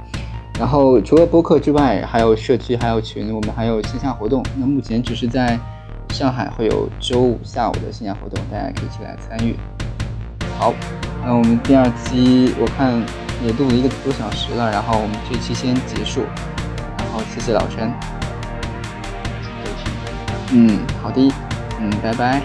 然后除了播客之外，还有社区，还有群，我们还有线下活动。那目前只是在。上海会有周五下午的线下活动，大家可以一起来参与。好，那我们第二期我看也录了一个多小时了，然后我们这期先结束。然后谢谢老陈。嗯，好的，嗯，拜拜。